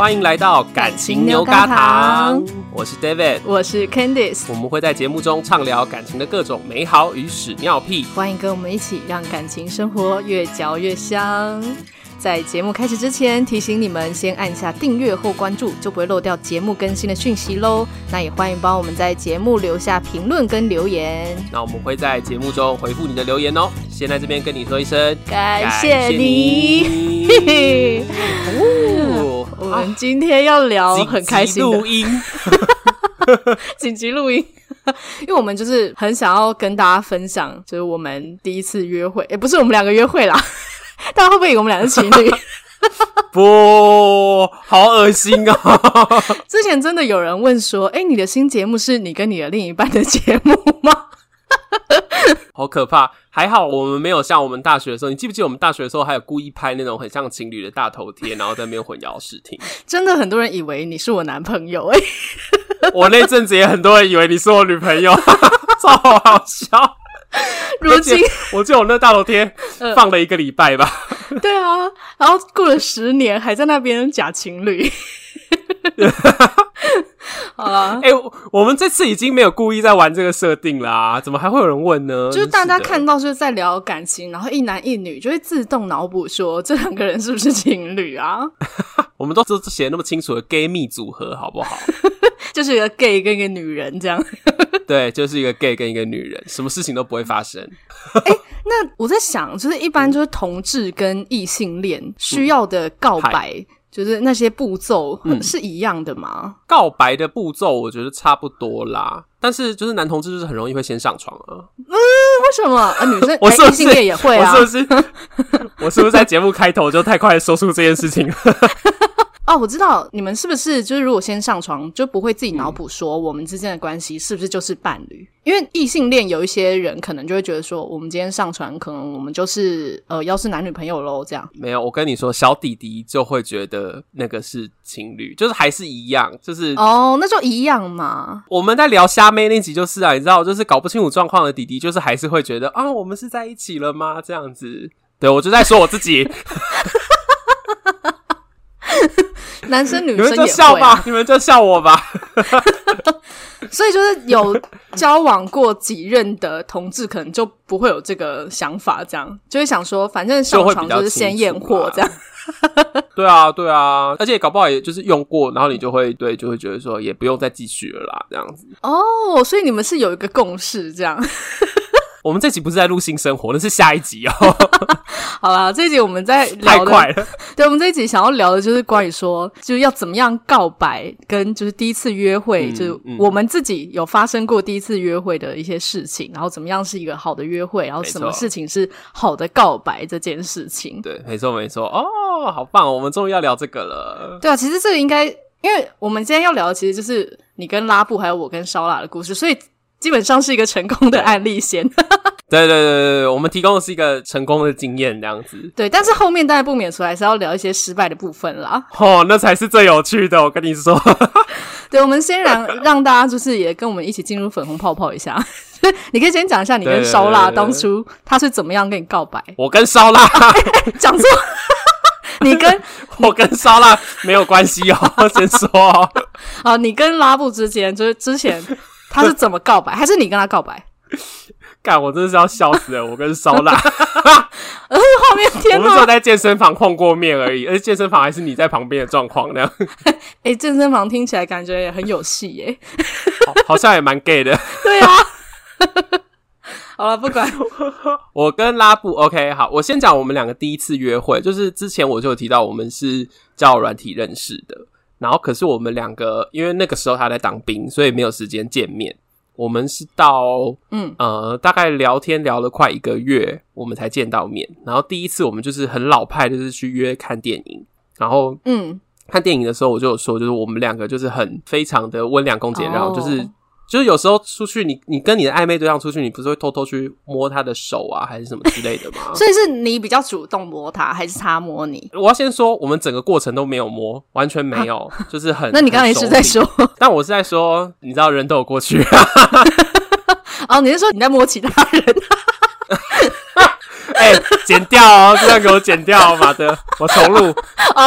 欢迎来到感情牛轧糖，我是 David，我是 Candice，我们会在节目中畅聊感情的各种美好与屎尿屁，欢迎跟我们一起让感情生活越嚼越香。在节目开始之前，提醒你们先按下订阅或关注，就不会漏掉节目更新的讯息喽。那也欢迎帮我们在节目留下评论跟留言。那我们会在节目中回复你的留言哦。先在这边跟你说一声感谢你。哦，我们今天要聊很开心的录音，紧急录音，因为我们就是很想要跟大家分享，就是我们第一次约会，也不是我们两个约会啦。大家会不会以为我们俩是情侣？不，好恶心啊！之前真的有人问说：“哎、欸，你的新节目是你跟你的另一半的节目吗？” 好可怕！还好我们没有像我们大学的时候，你记不记得我们大学的时候还有故意拍那种很像情侣的大头贴，然后在那边混淆视听？真的很多人以为你是我男朋友哎、欸！我那阵子也很多人以为你是我女朋友，超好笑。如今，我记得我那大头贴放了一个礼拜吧、呃。对啊，然后过了十年，还在那边假情侣。好了，哎、欸，我们这次已经没有故意在玩这个设定啦、啊，怎么还会有人问呢？就是大家看到就是在聊感情，然后一男一女就会自动脑补说这两个人是不是情侣啊？我们都都写那么清楚的 gay 蜜组合，好不好？就是一个 gay 跟一个女人这样。对，就是一个 gay 跟一个女人，什么事情都不会发生。哎、欸，那我在想，就是一般就是同志跟异性恋需要的告白，嗯、就是那些步骤是一样的吗、嗯？告白的步骤我觉得差不多啦，但是就是男同志就是很容易会先上床啊。嗯，为什么？啊，女生，我是异性恋也会啊？我是不是？我是不是在节目开头就太快说出这件事情了？哦，我知道你们是不是就是如果先上床就不会自己脑补说我们之间的关系是不是就是伴侣？因为异性恋有一些人可能就会觉得说我们今天上床可能我们就是呃要是男女朋友喽这样。没有，我跟你说，小弟弟就会觉得那个是情侣，就是还是一样，就是哦，那就一样嘛。我们在聊虾妹那集就是啊，你知道，就是搞不清楚状况的弟弟，就是还是会觉得啊，我们是在一起了吗？这样子，对，我就在说我自己。男生女生也会、啊、你们就笑吧，你们就笑我吧。所以就是有交往过几任的同志，可能就不会有这个想法，这样就会想说，反正上床就是先验货这样。对啊，对啊，而且搞不好也就是用过，然后你就会对，就会觉得说也不用再继续了啦，这样子。哦，所以你们是有一个共识这样。我们这集不是在录性生活，那是下一集哦。好啦，这一集我们在太快了。对，我们这一集想要聊的就是关于说，就是要怎么样告白，跟就是第一次约会，嗯、就是我们自己有发生过第一次约会的一些事情，然后怎么样是一个好的约会，然后什么事情是好的告白这件事情。对，没错没错。哦，好棒，我们终于要聊这个了。对啊，其实这个应该，因为我们今天要聊的其实就是你跟拉布还有我跟烧腊的故事，所以。基本上是一个成功的案例先，对对对对，我们提供的是一个成功的经验这样子。对，但是后面当然不免俗，还是要聊一些失败的部分啦。哦，那才是最有趣的，我跟你说。对，我们先让让大家就是也跟我们一起进入粉红泡泡一下。你可以先讲一下你跟烧腊当初他是怎么样跟你告白？我跟烧腊讲错，你跟我跟烧腊没有关系哦，先说哦。啊，你跟拉布之间就是之前。他是怎么告白？还是你跟他告白？干，我真的是要笑死了！我跟烧腊，而且后面天，我们只有在健身房碰过面而已，而且健身房还是你在旁边的状况那样。哎、欸，健身房听起来感觉也很有戏耶，好，好像也蛮 gay 的。对啊，好了，不管我跟拉布，OK，好，我先讲我们两个第一次约会，就是之前我就有提到我们是交友软体认识的。然后，可是我们两个，因为那个时候他在当兵，所以没有时间见面。我们是到嗯呃，大概聊天聊了快一个月，我们才见到面。然后第一次我们就是很老派，就是去约看电影。然后嗯，看电影的时候我就有说，就是我们两个就是很非常的温良恭俭让，就是。就是有时候出去你，你你跟你的暧昧对象出去，你不是会偷偷去摸他的手啊，还是什么之类的吗？所以是你比较主动摸他，还是他摸你？我要先说，我们整个过程都没有摸，完全没有，啊、就是很。那你刚才是在说？但我是在说，你知道人都有过去。哦，你是说你在摸其他人？哎、欸，剪掉哦，这样给我剪掉，妈的！我重录，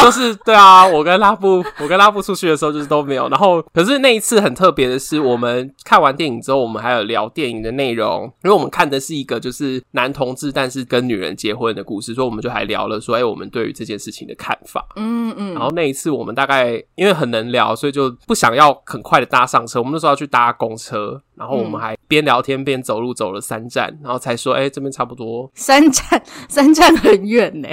就是对啊，我跟拉布，我跟拉布出去的时候就是都没有。然后，可是那一次很特别的是，我们看完电影之后，我们还有聊电影的内容，因为我们看的是一个就是男同志但是跟女人结婚的故事，所以我们就还聊了说，哎，我们对于这件事情的看法。嗯嗯。然后那一次我们大概因为很能聊，所以就不想要很快的搭上车，我们那时候要去搭公车，然后我们还边聊天边走路走了三站，然后才说，哎，这边差不多三站，三站很远呢。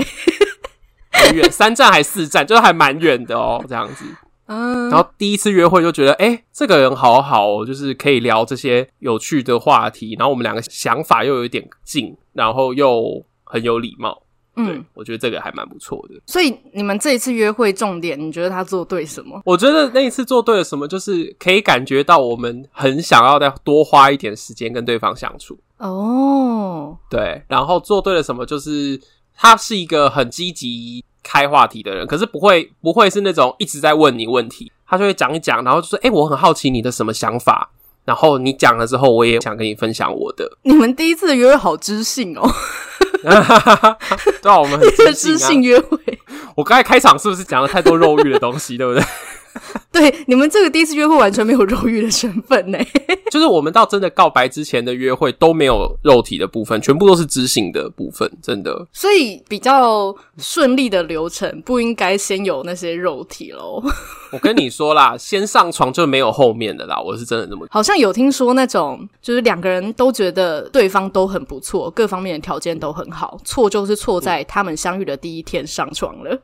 很远，三站还四站，就是还蛮远的哦，这样子。嗯，然后第一次约会就觉得，哎、欸，这个人好好哦，就是可以聊这些有趣的话题。然后我们两个想法又有一点近，然后又很有礼貌。嗯，我觉得这个还蛮不错的。所以你们这一次约会重点，你觉得他做对什么？我觉得那一次做对了什么，就是可以感觉到我们很想要再多花一点时间跟对方相处。哦，对，然后做对了什么，就是。他是一个很积极开话题的人，可是不会不会是那种一直在问你问题，他就会讲一讲，然后就说：“哎、欸，我很好奇你的什么想法。”然后你讲了之后，我也想跟你分享我的。你们第一次的约会好知性哦，对啊，我们很知性啊，知性约会。我刚才开场是不是讲了太多肉欲的东西，对不对？对，你们这个第一次约会完全没有 肉欲的成分呢。就是我们到真的告白之前的约会都没有肉体的部分，全部都是知性的部分，真的。所以比较顺利的流程不应该先有那些肉体喽。我跟你说啦，先上床就没有后面的啦，我是真的这么。好像有听说那种，就是两个人都觉得对方都很不错，各方面的条件都很好，错就是错在他们相遇的第一天上床了。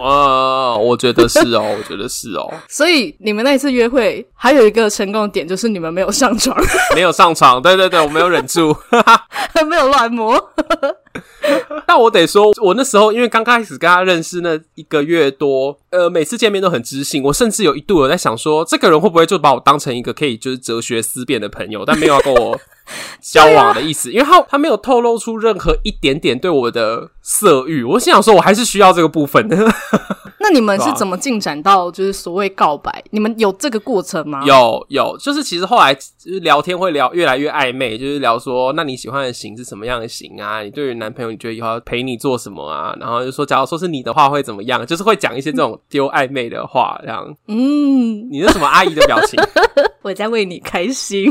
啊，我觉得是哦，我觉得是哦。所以你们那一次约会还有一个成功的点，就是你们没有上床，没有上床，对对对，我没有忍住，没有乱摸。但我得说，我那时候因为刚开始跟他认识那一个月多，呃，每次见面都很知性。我甚至有一度有在想说，这个人会不会就把我当成一个可以就是哲学思辨的朋友，但没有要跟我 交往的意思，因为他他没有透露出任何一点点对我的色欲。我心想说，我还是需要这个部分的。那你们是怎么进展到就是所谓告白？你们有这个过程吗？有有，就是其实后来就是聊天会聊越来越暧昧，就是聊说，那你喜欢的型是什么样的型啊？你对于男朋友你觉得以后要陪你做什么啊？然后就说，假如说是你的话会怎么样？就是会讲一些这种丢暧昧的话，这样。嗯，你是什么阿姨的表情？我在为你开心。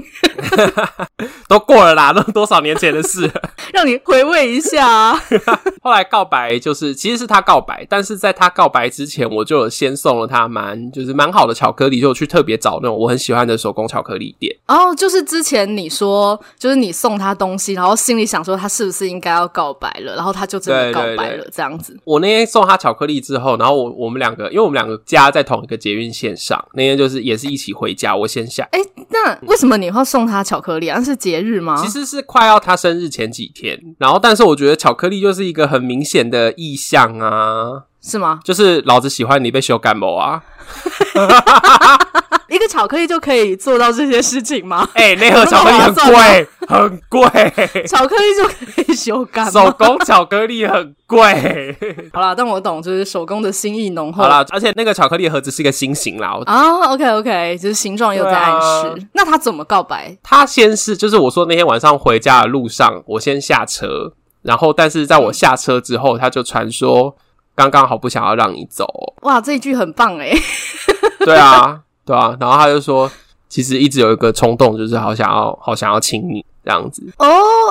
都过了啦，都多少年前的事，让你回味一下啊。后来告白就是，其实是他告白，但是在他告白之前，我就有先送了他蛮就是蛮好的巧克力，就去特别找那种我很喜欢的手工巧克力店。哦，就是之前你说，就是你送他东西，然后心里想说他是不是应该要告白了，然后他就真的告白了，这样子。我那天送他巧克力之后，然后我我们两个，因为我们两个家在同一个捷运线上，那天就是也是一起回家，我先下。哎，那为什么你会送他巧克力啊？是节日吗？其实是快要他生日前几天，然后但是我觉得巧克力就是一个很明显的意象啊，是吗？就是老子喜欢你被修感冒啊。一个巧克力就可以做到这些事情吗？哎、欸，那盒 巧克力很贵，很贵。巧克力就可以修改，手工巧克力很贵。好啦，但我懂，就是手工的心意浓厚。好啦，而且那个巧克力盒子是一个心形啦。啊、oh,，OK OK，就是形状又在暗示。啊、那他怎么告白？他先是就是我说那天晚上回家的路上，我先下车，然后但是在我下车之后，他就传说刚刚好不想要让你走。哇，这一句很棒哎。对啊。对啊，然后他就说，其实一直有一个冲动，就是好想要，好想要亲你这样子。哦，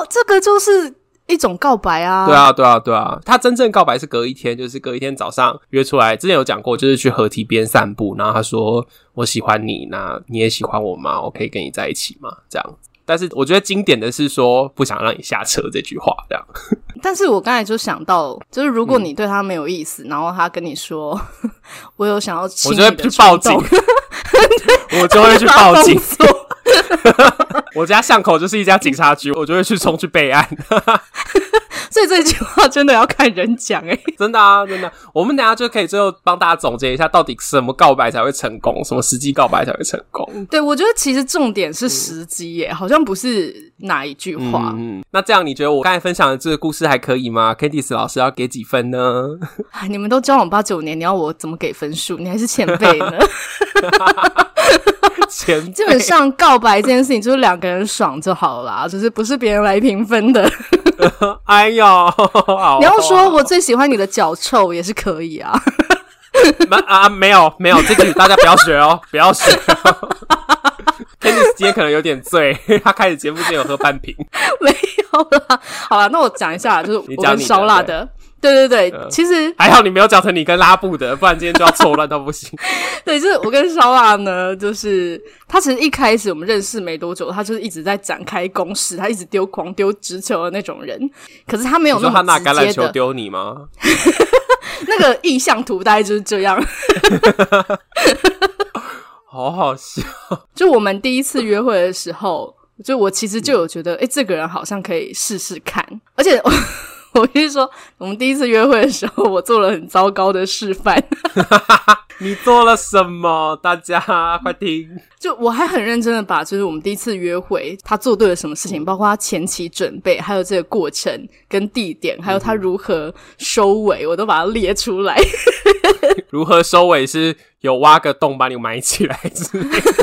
这个就是一种告白啊。对啊，对啊，对啊。他真正告白是隔一天，就是隔一天早上约出来。之前有讲过，就是去河堤边散步，然后他说：“我喜欢你，那你也喜欢我吗？我可以跟你在一起吗？”这样子。但是我觉得经典的是说不想让你下车这句话，这样。但是我刚才就想到，就是如果你对他没有意思，嗯、然后他跟你说 我有想要亲你的，我觉得去报警，我就会去报警。我家巷口就是一家警察局，我就会去冲去备案。所以这句话真的要看人讲哎、欸、真的啊，真的。我们等一下就可以最后帮大家总结一下，到底什么告白才会成功，什么时机告白才会成功。对，我觉得其实重点是时机耶，嗯、好像不是哪一句话。嗯，那这样你觉得我刚才分享的这个故事还可以吗？Candice 老师要给几分呢？你们都交往八九年，你要我怎么给分数？你还是前辈呢？前辈。基本上告白这件事情就是两个人爽就好了啦，就是不是别人来评分的。哎呦，你要说我最喜欢你的脚臭也是可以啊。啊，没有没有，这句大家不要学哦，不要学。Candice 今天可能有点醉，他开始节目前有喝半瓶。没有啦，好了，那我讲一下，就是我跟烧辣的。对对对，呃、其实还好你没有讲成你跟拉布的，不然今天就要错乱到不行。对，就是我跟烧腊呢，就是他其实一开始我们认识没多久，他就是一直在展开攻势，他一直丢狂丢直球的那种人。可是他没有那么直接的。你说他拿橄榄球丢你吗？那个意向图大概就是这样。好好笑。就我们第一次约会的时候，就我其实就有觉得，哎、嗯，这个人好像可以试试看，而且。我跟你说，我们第一次约会的时候，我做了很糟糕的示范。你做了什么？大家快听！就我还很认真的把，就是我们第一次约会，他做对了什么事情，包括他前期准备，还有这个过程跟地点，还有他如何收尾，我都把它列出来。如何收尾？是有挖个洞把你埋起来之类的。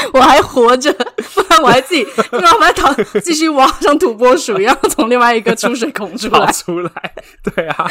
我还活着，不然我还自己然后把它继续挖，像土拨鼠一样从另外一个出水孔出来。出来，对啊，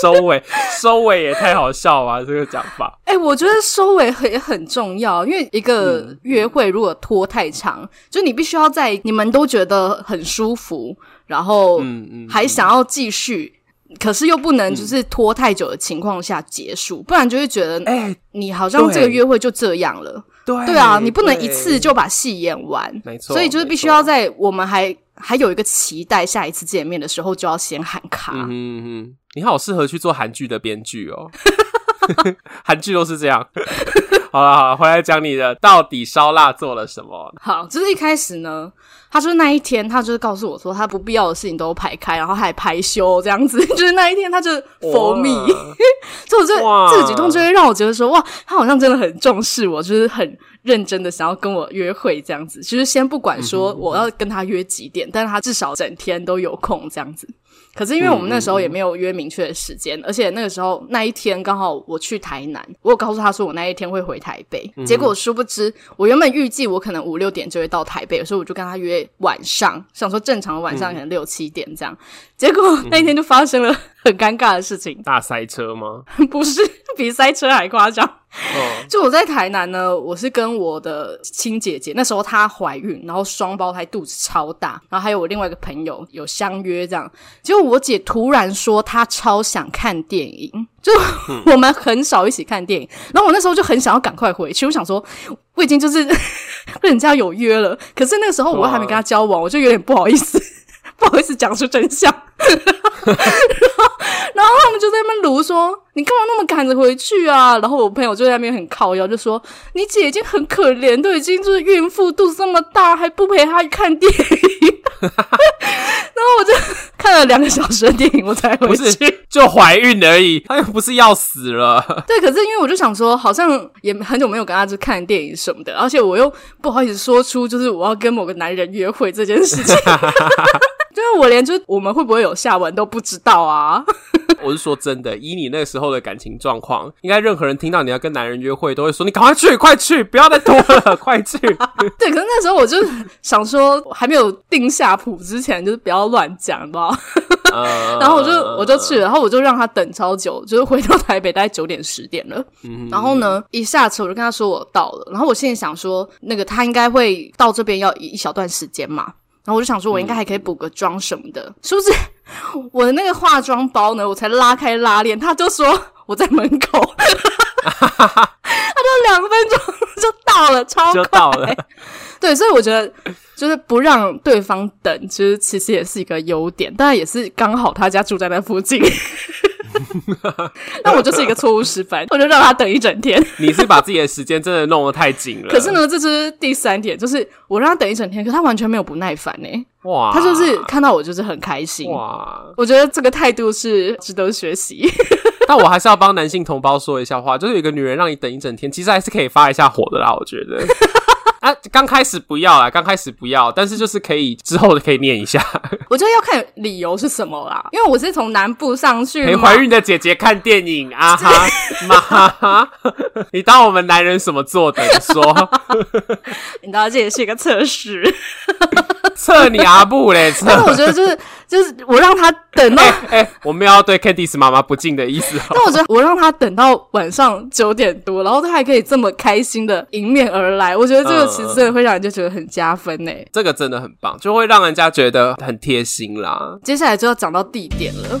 收尾，收尾也太好笑了，这个讲法。哎、欸，我觉得收尾也很重要，因为一个约会如果拖太长，嗯、就你必须要在你们都觉得很舒服，然后还想要继续。可是又不能就是拖太久的情况下结束，嗯、不然就会觉得，哎，你好像这个约会就这样了。对对啊，你不能一次就把戏演完。没错，所以就是必须要在我们还还有一个期待下一次见面的时候，就要先喊卡。嗯哼哼，你好适合去做韩剧的编剧哦，韩剧都是这样。好了好了，回来讲你的，到底烧腊做了什么？好，就是一开始呢。他就是那一天，他就是告诉我说，他不必要的事情都排开，然后还排休这样子。就是那一天，他就 for me，所以我这个举动就会让我觉得说，哇，他好像真的很重视我，就是很认真的想要跟我约会这样子。其实先不管说我要跟他约几点，嗯、但是他至少整天都有空这样子。可是因为我们那时候也没有约明确的时间，而且那个时候那一天刚好我去台南，我有告诉他说我那一天会回台北，嗯、结果殊不知我原本预计我可能五六点就会到台北，所以我就跟他约晚上，想说正常的晚上可能六七点这样，嗯、结果那一天就发生了很尴尬的事情，大塞车吗？不是，比塞车还夸张。哦，就我在台南呢，我是跟我的亲姐姐，那时候她怀孕，然后双胞胎肚子超大，然后还有我另外一个朋友有相约这样。结果我姐突然说她超想看电影，就我们很少一起看电影，然后我那时候就很想要赶快回去，我想说我已经就是 跟人家有约了，可是那个时候我还没跟她交往，我就有点不好意思。不好意思，讲出真相。然后，然后他们就在那边卢说：“你干嘛那么赶着回去啊？”然后我朋友就在那边很靠腰，就说：“你姐已经很可怜，都已经就是孕妇，肚子这么大，还不陪她看电影。”然后我就看了两个小时的电影，我才回去。就怀孕而已，她又不是要死了。对，可是因为我就想说，好像也很久没有跟她去看电影什么的，而且我又不好意思说出就是我要跟某个男人约会这件事情。因为我连就我们会不会有下文都不知道啊！我是说真的，以你那个时候的感情状况，应该任何人听到你要跟男人约会，都会说你赶快去，快去，不要再拖了，快去。对，可是那时候我就想说，还没有定下谱之前，就是不要乱讲，好不好？然后我就我就去了，然后我就让他等超久，就是回到台北大概九点十点了。嗯、然后呢，一下车我就跟他说我到了，然后我现在想说，那个他应该会到这边要一小段时间嘛。然后我就想说，我应该还可以补个妆什么的，嗯、是不是？我的那个化妆包呢？我才拉开拉链，他就说我在门口，他就两分钟就到了，超快，就到了。对，所以我觉得就是不让对方等，其实其实也是一个优点，当然也是刚好他家住在那附近。那我就是一个错误示范，我就让他等一整天。你是把自己的时间真的弄得太紧了。可是呢，这是第三点，就是我让他等一整天，可他完全没有不耐烦呢。哇！他就是看到我就是很开心。哇！我觉得这个态度是值得学习。但我还是要帮男性同胞说一下话，就是有一个女人让你等一整天，其实还是可以发一下火的啦。我觉得。啊，刚开始不要啦，刚开始不要，但是就是可以之后的可以念一下。我觉得要看理由是什么啦，因为我是从南部上去陪怀孕的姐姐看电影啊哈 妈哈，你当我们男人什么做的？你说，你知道这也是一个测试。测你阿布嘞！但是我觉得就是就是我让他等到 哎、我没有要对 Candice 妈妈不敬的意思。但我觉得我让他等到晚上九点多，然后他还可以这么开心的迎面而来，我觉得这个其实真的会让人就觉得很加分呢。这个真的很棒，就会让人家觉得很贴心啦。接下来就要讲到地点了。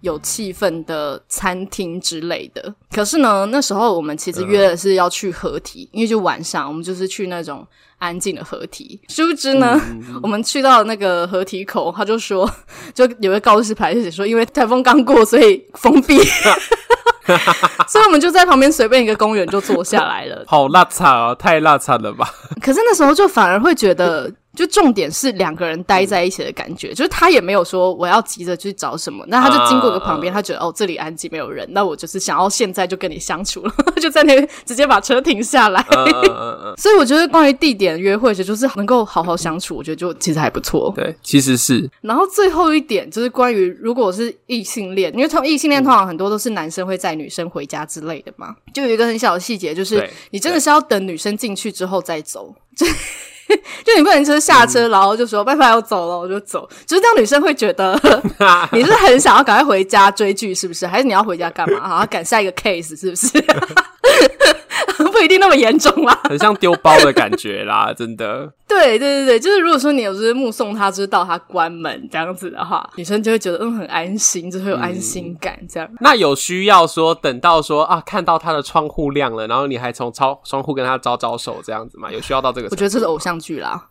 有气氛的餐厅之类的，可是呢，那时候我们其实约的是要去合体，因为就晚上，我们就是去那种安静的合体。殊不知呢，嗯、我们去到那个合体口，他就说，就有个告示牌就写说，因为台风刚过，所以封闭，所以我们就在旁边随便一个公园就坐下来了。好邋遢哦，太邋遢了吧？可是那时候就反而会觉得。就重点是两个人待在一起的感觉，就是他也没有说我要急着去找什么，那他就经过个旁边，他觉得哦，这里安静没有人，那我就是想要现在就跟你相处了，就在那边直接把车停下来。所以我觉得关于地点约会，就是能够好好相处，我觉得就其实还不错。对，其实是。然后最后一点就是关于如果是异性恋，因为从异性恋通常很多都是男生会载女生回家之类的嘛，就有一个很小的细节，就是你真的是要等女生进去之后再走。就你不能就是下车，然后就说拜拜，我走了，我就走。就是这样，女生会觉得 你是很想要赶快回家追剧，是不是？还是你要回家干嘛？好，要赶下一个 case，是不是？不一定那么严重啦，很像丢包的感觉啦，真的。对对对对，就是如果说你有就是目送他，就是到他关门这样子的话，女生就会觉得嗯很安心，就会有安心感这样。嗯、那有需要说等到说啊看到他的窗户亮了，然后你还从窗窗户跟他招招手这样子吗？有需要到这个？我觉得这是偶像剧啦，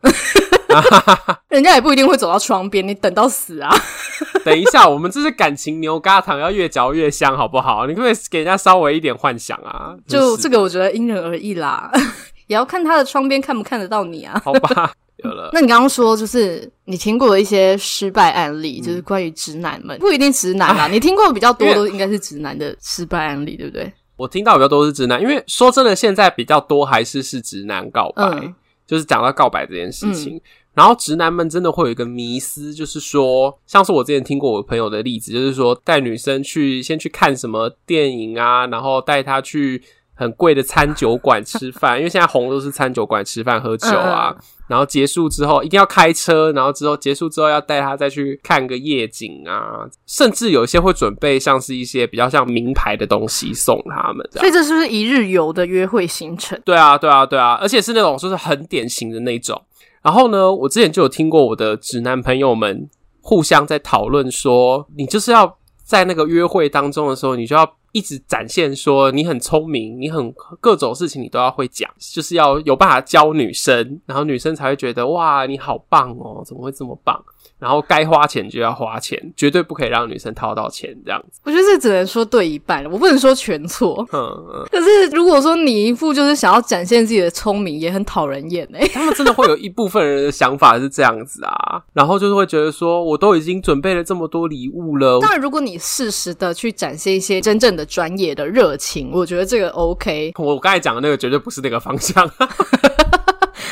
人家也不一定会走到窗边，你等到死啊！等一下，我们这是感情牛轧糖，要越嚼越香，好不好？你可不可以给人家稍微一点幻想啊？就这个，我觉得因人而异啦。也要看他的窗边看不看得到你啊？好吧，有了。那你刚刚说就是你听过的一些失败案例，嗯、就是关于直男们，不一定直男啦，唉你听过的比较多都应该是直男的失败案例，对不对？我听到比较多是直男，因为说真的，现在比较多还是是直男告白，嗯、就是讲到告白这件事情。嗯、然后直男们真的会有一个迷思，就是说，像是我之前听过我朋友的例子，就是说带女生去先去看什么电影啊，然后带她去。很贵的餐酒馆吃饭，因为现在红都是餐酒馆吃饭喝酒啊。嗯、然后结束之后一定要开车，然后之后结束之后要带他再去看个夜景啊，甚至有一些会准备像是一些比较像名牌的东西送他们。所以这是不是一日游的约会行程？对啊，对啊，对啊，而且是那种就是很典型的那种。然后呢，我之前就有听过我的直男朋友们互相在讨论说，你就是要在那个约会当中的时候，你就要。一直展现说你很聪明，你很各种事情你都要会讲，就是要有办法教女生，然后女生才会觉得哇，你好棒哦，怎么会这么棒？然后该花钱就要花钱，绝对不可以让女生掏到钱这样子。我觉得这只能说对一半，我不能说全错。嗯嗯。可是如果说你一副就是想要展现自己的聪明，也很讨人厌哎。他们真的会有一部分人的想法是这样子啊，然后就是会觉得说，我都已经准备了这么多礼物了。当然，如果你适时的去展现一些真正的专业的热情，我觉得这个 OK。我刚才讲的那个绝对不是那个方向。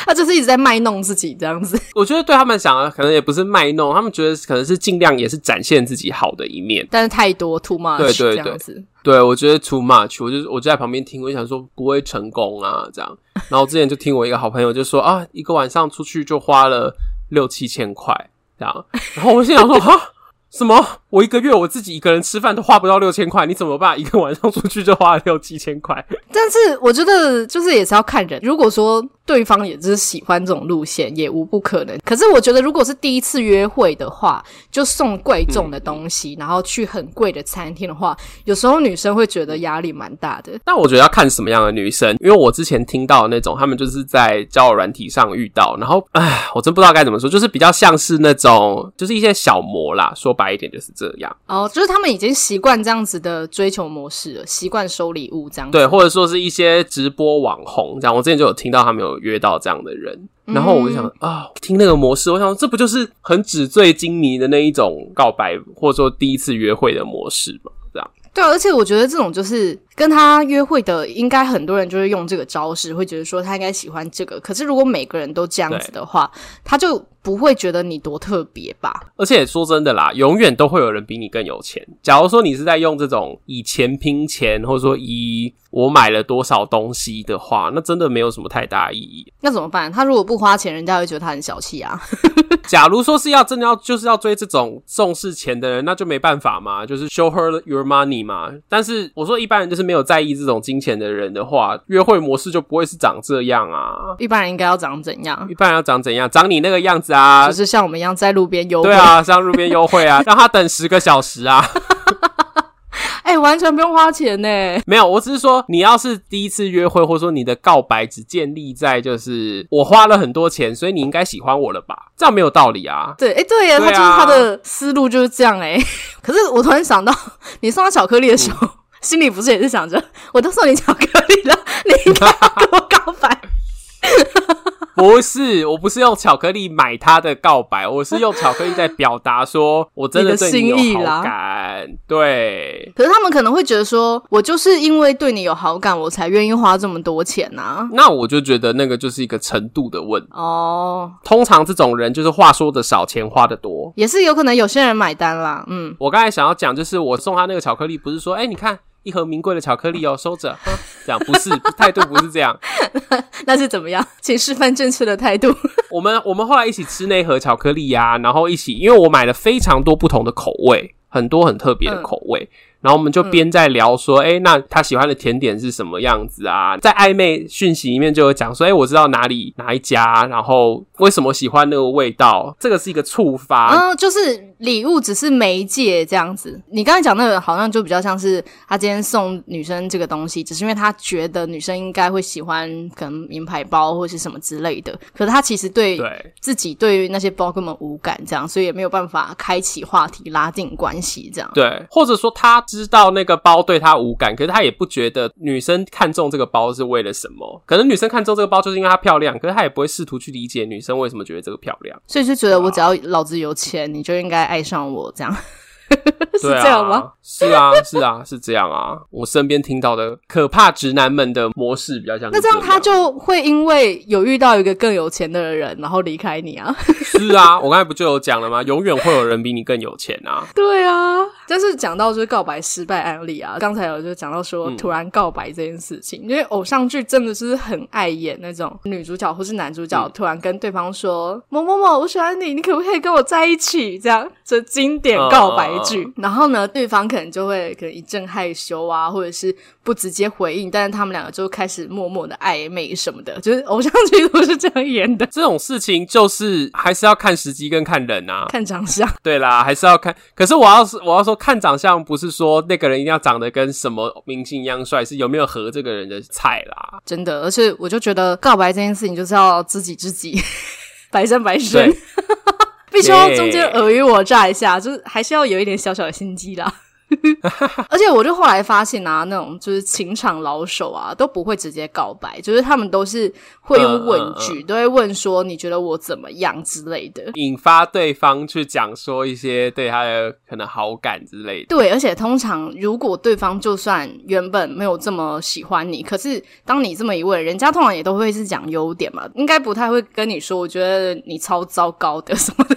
他就是一直在卖弄自己这样子，我觉得对他们想的可能也不是卖弄，他们觉得可能是尽量也是展现自己好的一面，但是太多 too much，对对对，这样子，对我觉得 too much，我就我就在旁边听，我就想说不会成功啊这样，然后之前就听我一个好朋友就说啊，一个晚上出去就花了六七千块这样，然后我心想说哈。什么？我一个月我自己一个人吃饭都花不到六千块，你怎么办？一个晚上出去就花了六七千块。但是我觉得就是也是要看人，如果说对方也是喜欢这种路线，也无不可能。可是我觉得如果是第一次约会的话，就送贵重的东西，嗯、然后去很贵的餐厅的话，有时候女生会觉得压力蛮大的。但我觉得要看什么样的女生，因为我之前听到那种，他们就是在交友软体上遇到，然后唉，我真不知道该怎么说，就是比较像是那种，就是一些小模啦。说白一点就是这样。哦，就是他们已经习惯这样子的追求模式了，习惯收礼物这样子。对，或者说是一些直播网红这样。我之前就有听到他们有约到这样的人，然后我就想哦，听那个模式，我想这不就是很纸醉金迷的那一种告白，或者说第一次约会的模式吗？这样。对，而且我觉得这种就是。跟他约会的，应该很多人就是用这个招式，会觉得说他应该喜欢这个。可是如果每个人都这样子的话，他就不会觉得你多特别吧？而且说真的啦，永远都会有人比你更有钱。假如说你是在用这种以钱拼钱，或者说以我买了多少东西的话，那真的没有什么太大意义。那怎么办？他如果不花钱，人家会觉得他很小气啊。假如说是要真的要就是要追这种重视钱的人，那就没办法嘛，就是 show her your money 嘛。但是我说一般人就是。没有在意这种金钱的人的话，约会模式就不会是长这样啊。一般人应该要长怎样？一般人要长怎样？长你那个样子啊，就是像我们一样在路边优惠。对啊，像路边优惠啊，让他等十个小时啊。哎、欸，完全不用花钱呢。没有，我只是说，你要是第一次约会，或者说你的告白只建立在就是我花了很多钱，所以你应该喜欢我了吧？这样没有道理啊。对，哎、欸，对呀，他就是他的思路就是这样哎。可是我突然想到，你送他巧克力的时候。嗯心里不是也是想着，我都送你巧克力了，你应该 要跟我告白？不是，我不是用巧克力买他的告白，我是用巧克力在表达说我真的对你有好感。对，可是他们可能会觉得说，我就是因为对你有好感，我才愿意花这么多钱呐、啊。那我就觉得那个就是一个程度的问题哦。通常这种人就是话说的少，钱花的多，也是有可能有些人买单啦。嗯，我刚才想要讲，就是我送他那个巧克力，不是说，哎、欸，你看。一盒名贵的巧克力哦，收着。这样不是 态度，不是这样那，那是怎么样？请示范正确的态度。我们我们后来一起吃那盒巧克力呀、啊，然后一起，因为我买了非常多不同的口味，很多很特别的口味。嗯然后我们就边在聊说，哎、嗯，那他喜欢的甜点是什么样子啊？在暧昧讯息里面就有讲说，哎，我知道哪里哪一家，然后为什么喜欢那个味道，这个是一个触发。嗯，就是礼物只是媒介这样子。你刚才讲那个好像就比较像是他今天送女生这个东西，只是因为他觉得女生应该会喜欢可能名牌包或是什么之类的。可是他其实对自己对于那些包根本无感，这样，所以也没有办法开启话题拉近关系这样。对，或者说他。知道那个包对他无感，可是他也不觉得女生看中这个包是为了什么。可能女生看中这个包就是因为它漂亮，可是他也不会试图去理解女生为什么觉得这个漂亮。所以就觉得我只要老子有钱，你就应该爱上我这样。是这样吗？是啊，是啊，是这样啊。我身边听到的可怕直男们的模式比较像。那这样他就会因为有遇到一个更有钱的人，然后离开你啊？是啊，我刚才不就有讲了吗？永远会有人比你更有钱啊。对啊，但是讲到就是告白失败案例啊，刚才有就讲到说突然告白这件事情，嗯、因为偶像剧真的是很爱演那种女主角或是男主角突然跟对方说、嗯、某某某，我喜欢你，你可不可以跟我在一起？这样这经典告白剧。嗯然后呢，对方可能就会可能一阵害羞啊，或者是不直接回应，但是他们两个就开始默默的暧昧什么的，就是偶像剧都是这样演的。这种事情就是还是要看时机跟看人啊，看长相。对啦，还是要看。可是我要是我要说看长相，不是说那个人一定要长得跟什么明星一样帅，是有没有合这个人的菜啦。真的，而且我就觉得告白这件事情就是要知己知己，百战百胜。必须要中间尔虞我诈一下，就是还是要有一点小小的心机啦。而且我就后来发现啊，那种就是情场老手啊，都不会直接告白，就是他们都是会用问句，嗯嗯嗯、都会问说你觉得我怎么样之类的，引发对方去讲说一些对他的可能好感之类的。对，而且通常如果对方就算原本没有这么喜欢你，可是当你这么一问，人家通常也都会是讲优点嘛，应该不太会跟你说我觉得你超糟糕的什么的。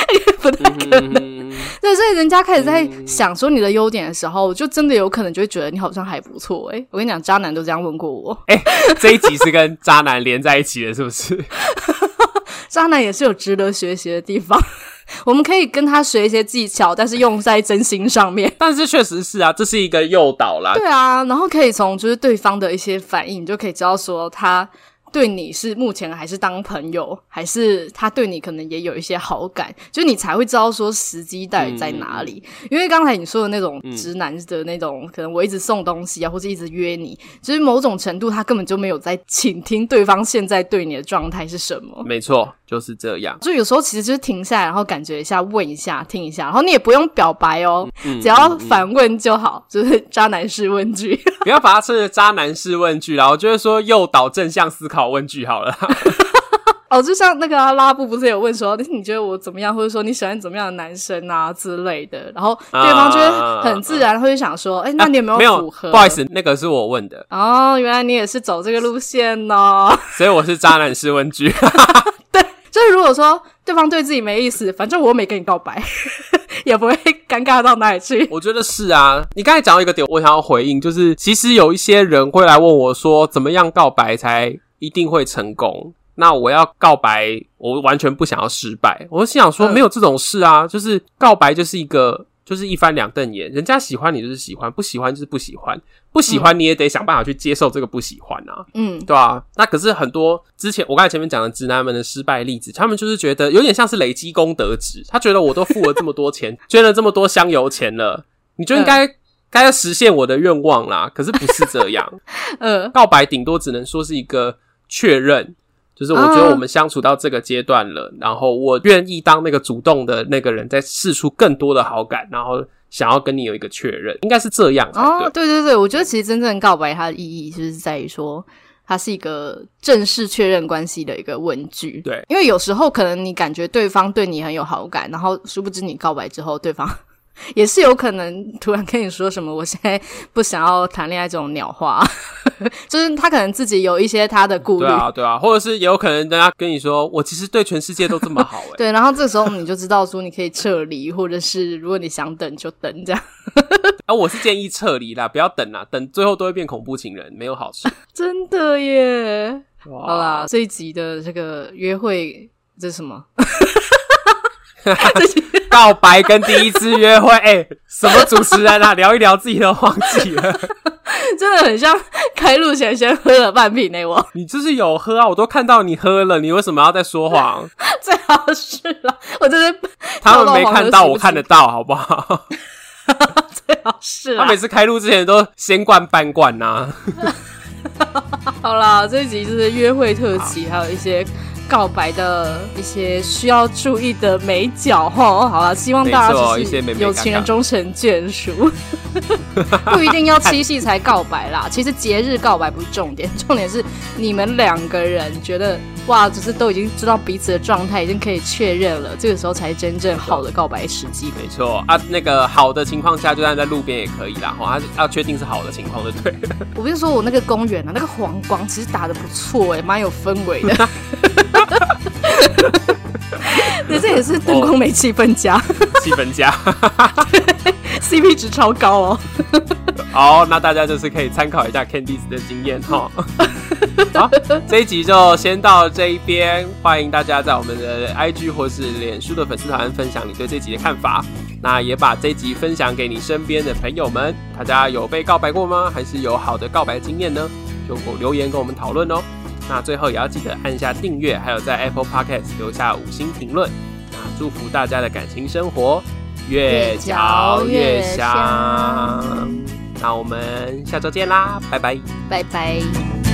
不太可能，嗯、对，所以人家开始在想说你的优点的时候，嗯、就真的有可能就会觉得你好像还不错。诶，我跟你讲，渣男都这样问过我。诶，这一集是跟渣男连在一起的，是不是？渣男也是有值得学习的地方。我们可以跟他学一些技巧，但是用在真心上面。但是确实是啊，这是一个诱导啦。对啊，然后可以从就是对方的一些反应，你就可以知道说他。对你是目前还是当朋友，还是他对你可能也有一些好感，就你才会知道说时机到底在哪里。嗯、因为刚才你说的那种直男的那种，嗯、可能我一直送东西啊，或者一直约你，其实某种程度他根本就没有在倾听对方现在对你的状态是什么。没错，就是这样。就有时候其实就是停下来，然后感觉一下，问一下，听一下，然后你也不用表白哦，嗯、只要反问就好，就是渣男式问句，不要把它称为渣男式问句，然后就是说诱导正向思考。问句好了，哦，就像那个、啊、拉布不是有问说，你觉得我怎么样，或者说你喜欢怎么样的男生啊之类的，然后对方就会很自然会想说，哎、啊，那你有没有符合、啊？不好意思，那个是我问的。哦，原来你也是走这个路线哦，所以我是渣男式问句。对，就是如果说对方对自己没意思，反正我没跟你告白，也不会尴尬到哪里去。我觉得是啊，你刚才讲到一个点，我想要回应，就是其实有一些人会来问我说，怎么样告白才一定会成功。那我要告白，我完全不想要失败。我心想说，没有这种事啊，嗯、就是告白就是一个，就是一翻两瞪眼。人家喜欢你就是喜欢，不喜欢就是不喜欢。不喜欢你也得想办法去接受这个不喜欢啊。嗯，对啊。那可是很多之前我刚才前面讲的直男们的失败例子，他们就是觉得有点像是累积功德值。他觉得我都付了这么多钱，捐了这么多香油钱了，你就应该、嗯。该要实现我的愿望啦，可是不是这样。呃，告白顶多只能说是一个确认，就是我觉得我们相处到这个阶段了，啊、然后我愿意当那个主动的那个人，再试出更多的好感，然后想要跟你有一个确认，应该是这样。哦，对对对，我觉得其实真正告白它的意义就是在于说，它是一个正式确认关系的一个问句。对，因为有时候可能你感觉对方对你很有好感，然后殊不知你告白之后，对方。也是有可能突然跟你说什么，我现在不想要谈恋爱这种鸟话，就是他可能自己有一些他的顾虑，对啊，对啊，或者是也有可能人家跟你说，我其实对全世界都这么好，诶对，然后这时候你就知道说你可以撤离，或者是如果你想等就等这样。啊，我是建议撤离啦，不要等啦，等最后都会变恐怖情人，没有好处。真的耶，好啦，这一集的这个约会这是什么？告白跟第一次约会，哎、欸，什么主持人啊？聊一聊自己都忘记了，真的很像开路前先喝了半瓶那我。你就是有喝啊，我都看到你喝了，你为什么要在说谎？最好是了，我真的他们没看到，我看得到，好不好？最好是，他每次开路之前都先灌半罐呐、啊。好啦，这一集就是约会特辑，好还有一些。告白的一些需要注意的美角齁，好了，希望大家就是有情人终成眷属，不一定要七夕才告白啦。其实节日告白不是重点，重点是你们两个人觉得哇，只是都已经知道彼此的状态，已经可以确认了，这个时候才真正好的告白时机。没错啊，那个好的情况下，就算在路边也可以啦。哈，他要确定是好的情况就对了。我不是说我那个公园啊，那个黄光其实打的不错哎、欸，蛮有氛围的。对，这也是灯光美气氛佳，气氛佳，CP 值超高哦。好，那大家就是可以参考一下 Candice 的经验哈。好，这一集就先到这一边，欢迎大家在我们的 IG 或是脸书的粉丝团分享你对这集的看法。那也把这一集分享给你身边的朋友们，大家有被告白过吗？还是有好的告白经验呢？就留言跟我们讨论哦。那最后也要记得按下订阅，还有在 Apple Podcast 留下五星评论。那祝福大家的感情生活越嚼越香。那我们下周见啦，拜拜，拜拜。